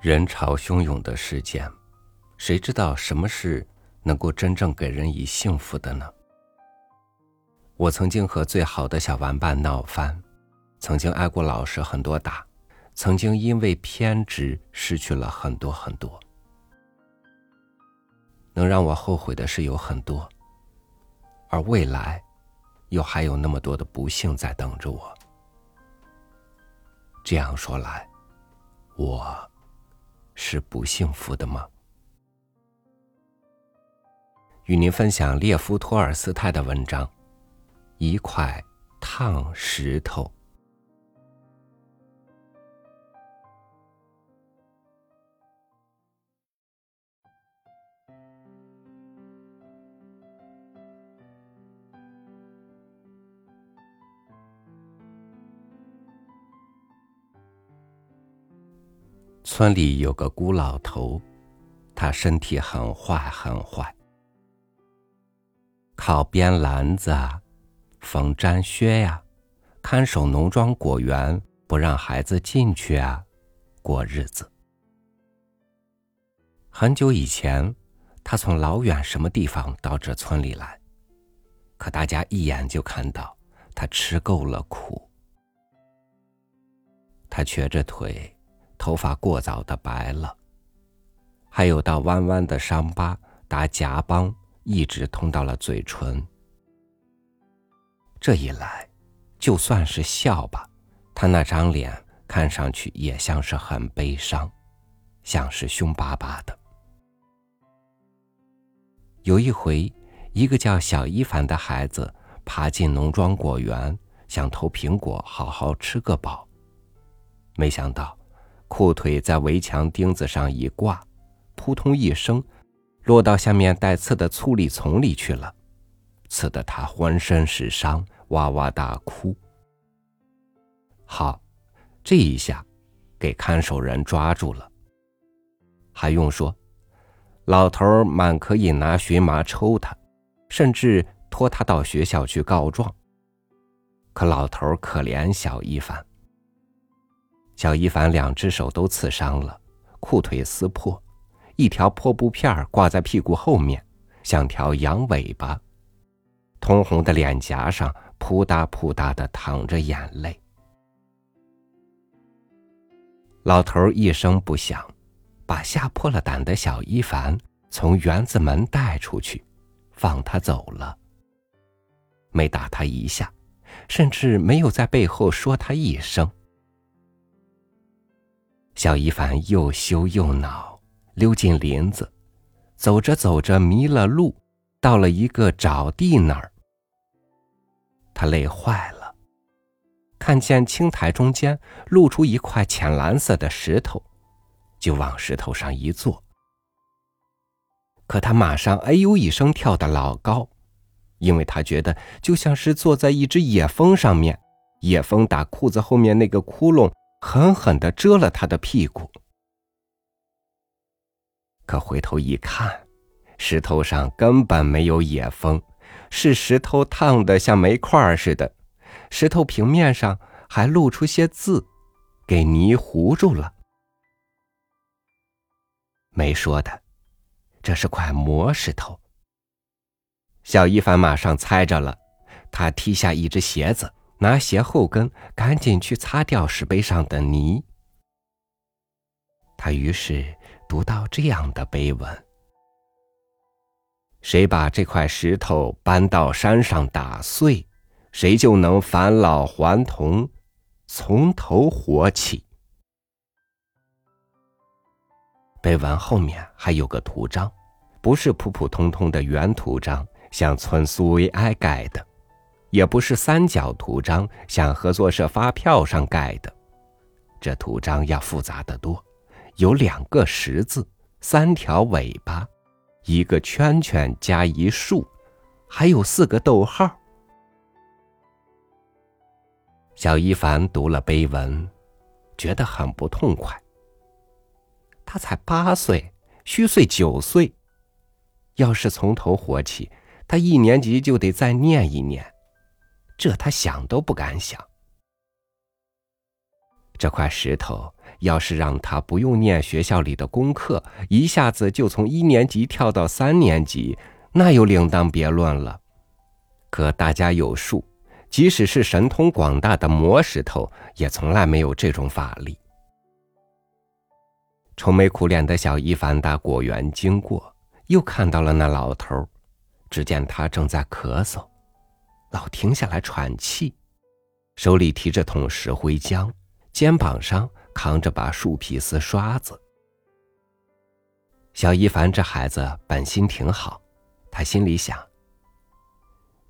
人潮汹涌的世间，谁知道什么是能够真正给人以幸福的呢？我曾经和最好的小玩伴闹翻，曾经挨过老师很多打，曾经因为偏执失去了很多很多。能让我后悔的事有很多，而未来，又还有那么多的不幸在等着我。这样说来，我。是不幸福的吗？与您分享列夫·托尔斯泰的文章《一块烫石头》。村里有个孤老头，他身体很坏很坏，靠编篮子、缝毡靴呀，看守农庄果园，不让孩子进去啊，过日子。很久以前，他从老远什么地方到这村里来，可大家一眼就看到他吃够了苦，他瘸着腿。头发过早的白了，还有道弯弯的伤疤，打颊帮一直通到了嘴唇。这一来，就算是笑吧，他那张脸看上去也像是很悲伤，像是凶巴巴的。有一回，一个叫小一凡的孩子爬进农庄果园，想偷苹果好好吃个饱，没想到。裤腿在围墙钉子上一挂，扑通一声，落到下面带刺的粗栗丛里去了，刺得他浑身是伤，哇哇大哭。好，这一下，给看守人抓住了。还用说，老头满可以拿荨麻抽他，甚至拖他到学校去告状。可老头可怜小一凡。小一凡两只手都刺伤了，裤腿撕破，一条破布片挂在屁股后面，像条羊尾巴。通红的脸颊上扑嗒扑嗒的淌着眼泪。老头一声不响，把吓破了胆的小一凡从园子门带出去，放他走了。没打他一下，甚至没有在背后说他一声。小一凡又羞又恼，溜进林子，走着走着迷了路，到了一个沼地那儿。他累坏了，看见青苔中间露出一块浅蓝色的石头，就往石头上一坐。可他马上哎呦一声跳得老高，因为他觉得就像是坐在一只野蜂上面，野蜂打裤子后面那个窟窿。狠狠的蛰了他的屁股，可回头一看，石头上根本没有野蜂，是石头烫的像煤块似的，石头平面上还露出些字，给泥糊住了。没说的，这是块磨石头。小一凡马上猜着了，他踢下一只鞋子。拿鞋后跟赶紧去擦掉石碑上的泥。他于是读到这样的碑文：“谁把这块石头搬到山上打碎，谁就能返老还童，从头活起。”碑文后面还有个图章，不是普普通通的原图章，像村苏维埃盖的。也不是三角图章，像合作社发票上盖的，这图章要复杂的多，有两个十字，三条尾巴，一个圈圈加一竖，还有四个逗号。小一凡读了碑文，觉得很不痛快。他才八岁，虚岁九岁，要是从头活起，他一年级就得再念一年。这他想都不敢想。这块石头要是让他不用念学校里的功课，一下子就从一年级跳到三年级，那又另当别论了。可大家有数，即使是神通广大的魔石头，也从来没有这种法力。愁眉苦脸的小伊凡打果园经过，又看到了那老头。只见他正在咳嗽，老停下来喘气，手里提着桶石灰浆，肩膀上扛着把树皮丝刷子。小一凡这孩子本心挺好，他心里想。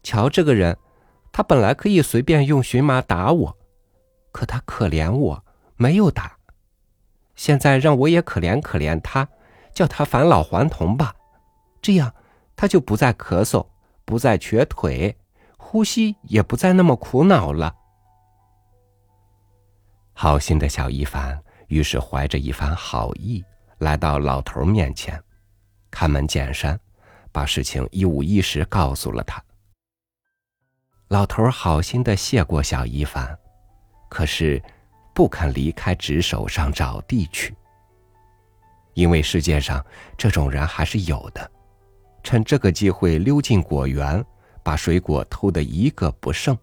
瞧这个人，他本来可以随便用荨麻打我，可他可怜我，没有打。现在让我也可怜可怜他，叫他返老还童吧，这样他就不再咳嗽，不再瘸腿，呼吸也不再那么苦恼了。好心的小一凡于是怀着一番好意，来到老头面前，开门见山，把事情一五一十告诉了他。老头好心的谢过小一凡，可是不肯离开纸手上找地去。因为世界上这种人还是有的，趁这个机会溜进果园，把水果偷得一个不剩。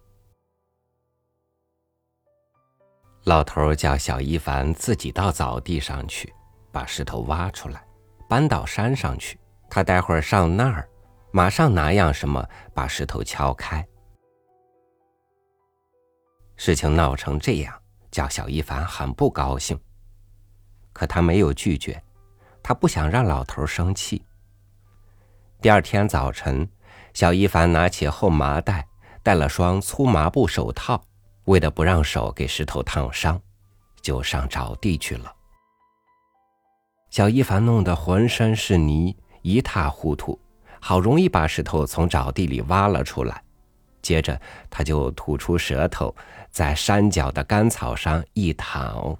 老头叫小一凡自己到草地上去，把石头挖出来，搬到山上去。他待会儿上那儿，马上拿样什么把石头敲开。事情闹成这样，叫小一凡很不高兴。可他没有拒绝，他不想让老头生气。第二天早晨，小一凡拿起厚麻袋，戴了双粗麻布手套，为了不让手给石头烫伤，就上沼地去了。小一凡弄得浑身是泥，一塌糊涂，好容易把石头从沼地里挖了出来。接着，他就吐出舌头，在山脚的干草上一躺。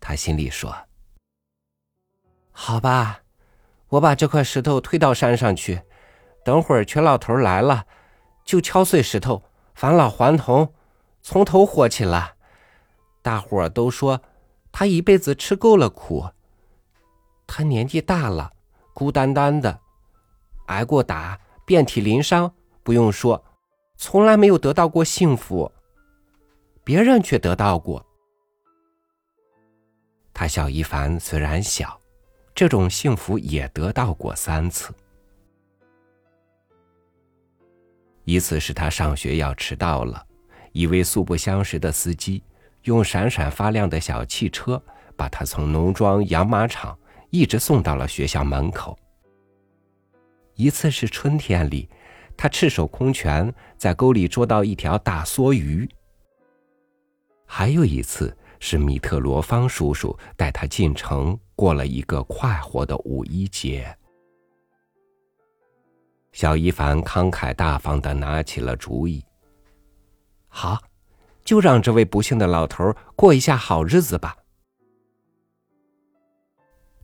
他心里说：“好吧，我把这块石头推到山上去，等会儿瘸老头来了，就敲碎石头，返老还童，从头活起来。大伙儿都说他一辈子吃够了苦，他年纪大了，孤单单的，挨过打，遍体鳞伤。”不用说，从来没有得到过幸福，别人却得到过。他小一凡虽然小，这种幸福也得到过三次。一次是他上学要迟到了，一位素不相识的司机用闪闪发亮的小汽车把他从农庄养马场一直送到了学校门口。一次是春天里。他赤手空拳在沟里捉到一条大梭鱼。还有一次是米特罗方叔叔带他进城过了一个快活的五一节。小一凡慷慨大方的拿起了主意。好，就让这位不幸的老头过一下好日子吧。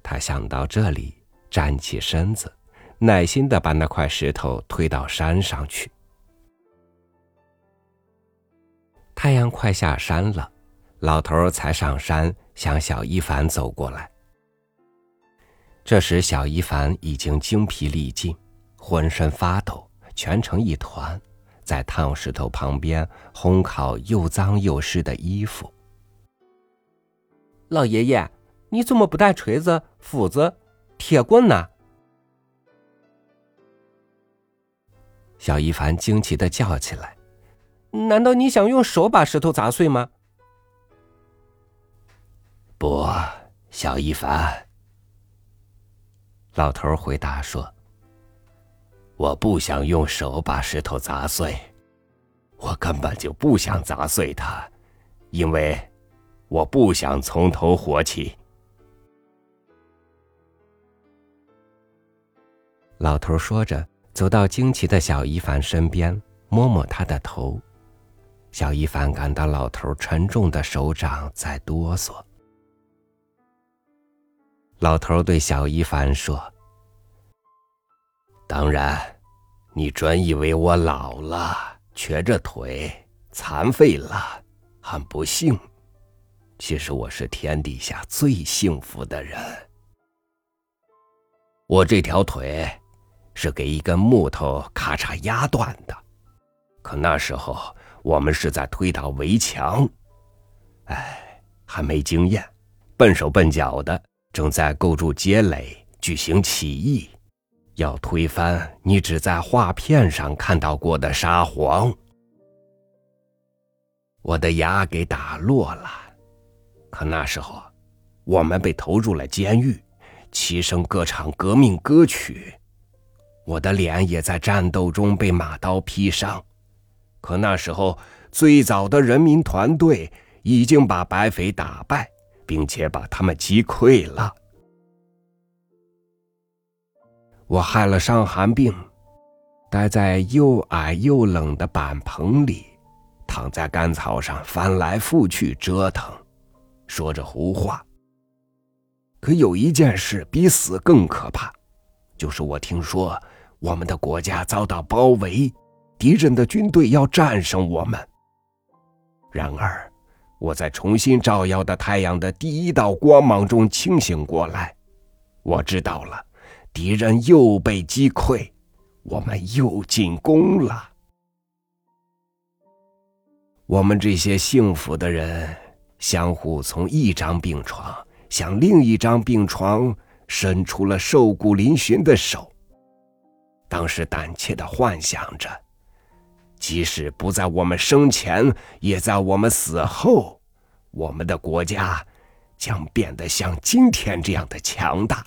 他想到这里，站起身子。耐心的把那块石头推到山上去。太阳快下山了，老头才上山向小一凡走过来。这时，小一凡已经精疲力尽，浑身发抖，蜷成一团，在烫石头旁边烘烤又脏又湿的衣服。老爷爷，你怎么不带锤子、斧子、铁棍呢？小一凡惊奇的叫起来：“难道你想用手把石头砸碎吗？”“不，小一凡。”老头回答说：“我不想用手把石头砸碎，我根本就不想砸碎它，因为我不想从头活起。”老头说着。走到惊奇的小一凡身边，摸摸他的头。小一凡感到老头沉重的手掌在哆嗦。老头对小一凡说：“当然，你专以为我老了，瘸着腿，残废了，很不幸。其实我是天底下最幸福的人。我这条腿是给一根木头咔嚓压断的，可那时候我们是在推倒围墙，哎，还没经验，笨手笨脚的，正在构筑街垒，举行起义，要推翻你只在画片上看到过的沙皇。我的牙给打落了，可那时候我们被投入了监狱。齐声歌唱革命歌曲，我的脸也在战斗中被马刀劈伤。可那时候，最早的人民团队已经把白匪打败，并且把他们击溃了。我害了伤寒病，待在又矮又冷的板棚里，躺在干草上翻来覆去折腾，说着胡话。可有一件事比死更可怕，就是我听说我们的国家遭到包围，敌人的军队要战胜我们。然而，我在重新照耀的太阳的第一道光芒中清醒过来，我知道了，敌人又被击溃，我们又进攻了。我们这些幸福的人，相互从一张病床。向另一张病床伸出了瘦骨嶙峋的手。当时胆怯的幻想着，即使不在我们生前，也在我们死后，我们的国家将变得像今天这样的强大。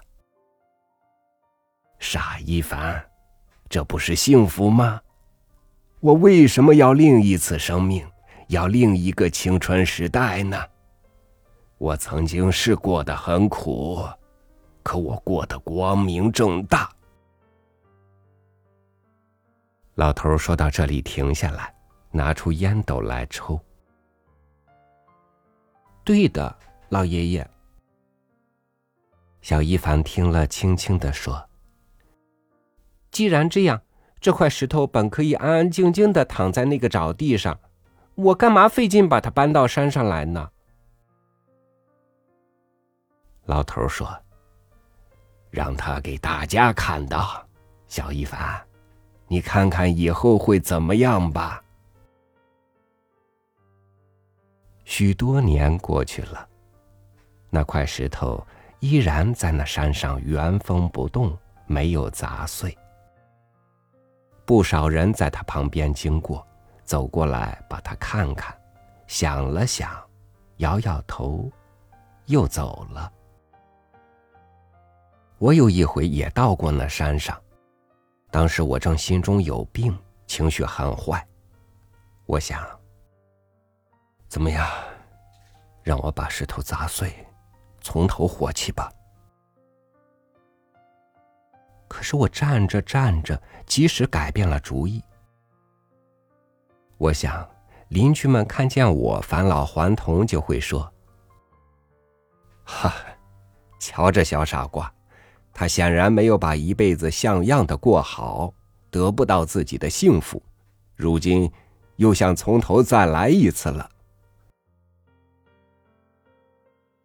傻一凡，这不是幸福吗？我为什么要另一次生命，要另一个青春时代呢？我曾经是过得很苦，可我过得光明正大。老头说到这里停下来，拿出烟斗来抽。对的，老爷爷。小一凡听了，轻轻的说：“既然这样，这块石头本可以安安静静的躺在那个沼地上，我干嘛费劲把它搬到山上来呢？”老头说：“让他给大家看到，小一凡，你看看以后会怎么样吧。”许多年过去了，那块石头依然在那山上原封不动，没有砸碎。不少人在他旁边经过，走过来把他看看，想了想，摇摇头，又走了。我有一回也到过那山上，当时我正心中有病，情绪很坏。我想，怎么样，让我把石头砸碎，从头活起吧。可是我站着站着，即使改变了主意。我想，邻居们看见我返老还童，就会说：“哈，瞧这小傻瓜。”他显然没有把一辈子像样的过好，得不到自己的幸福，如今又想从头再来一次了。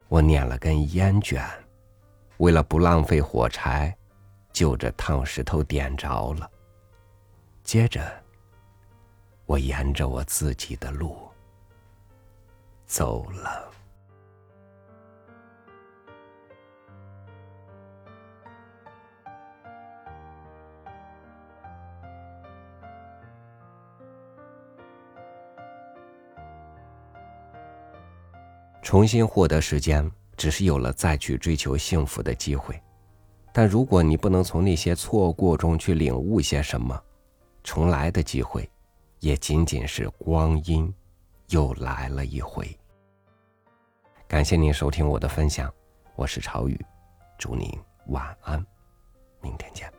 我捻了根烟卷，为了不浪费火柴，就着烫石头点着了。接着，我沿着我自己的路走了。重新获得时间，只是有了再去追求幸福的机会。但如果你不能从那些错过中去领悟些什么，重来的机会，也仅仅是光阴又来了一回。感谢您收听我的分享，我是朝雨，祝您晚安，明天见。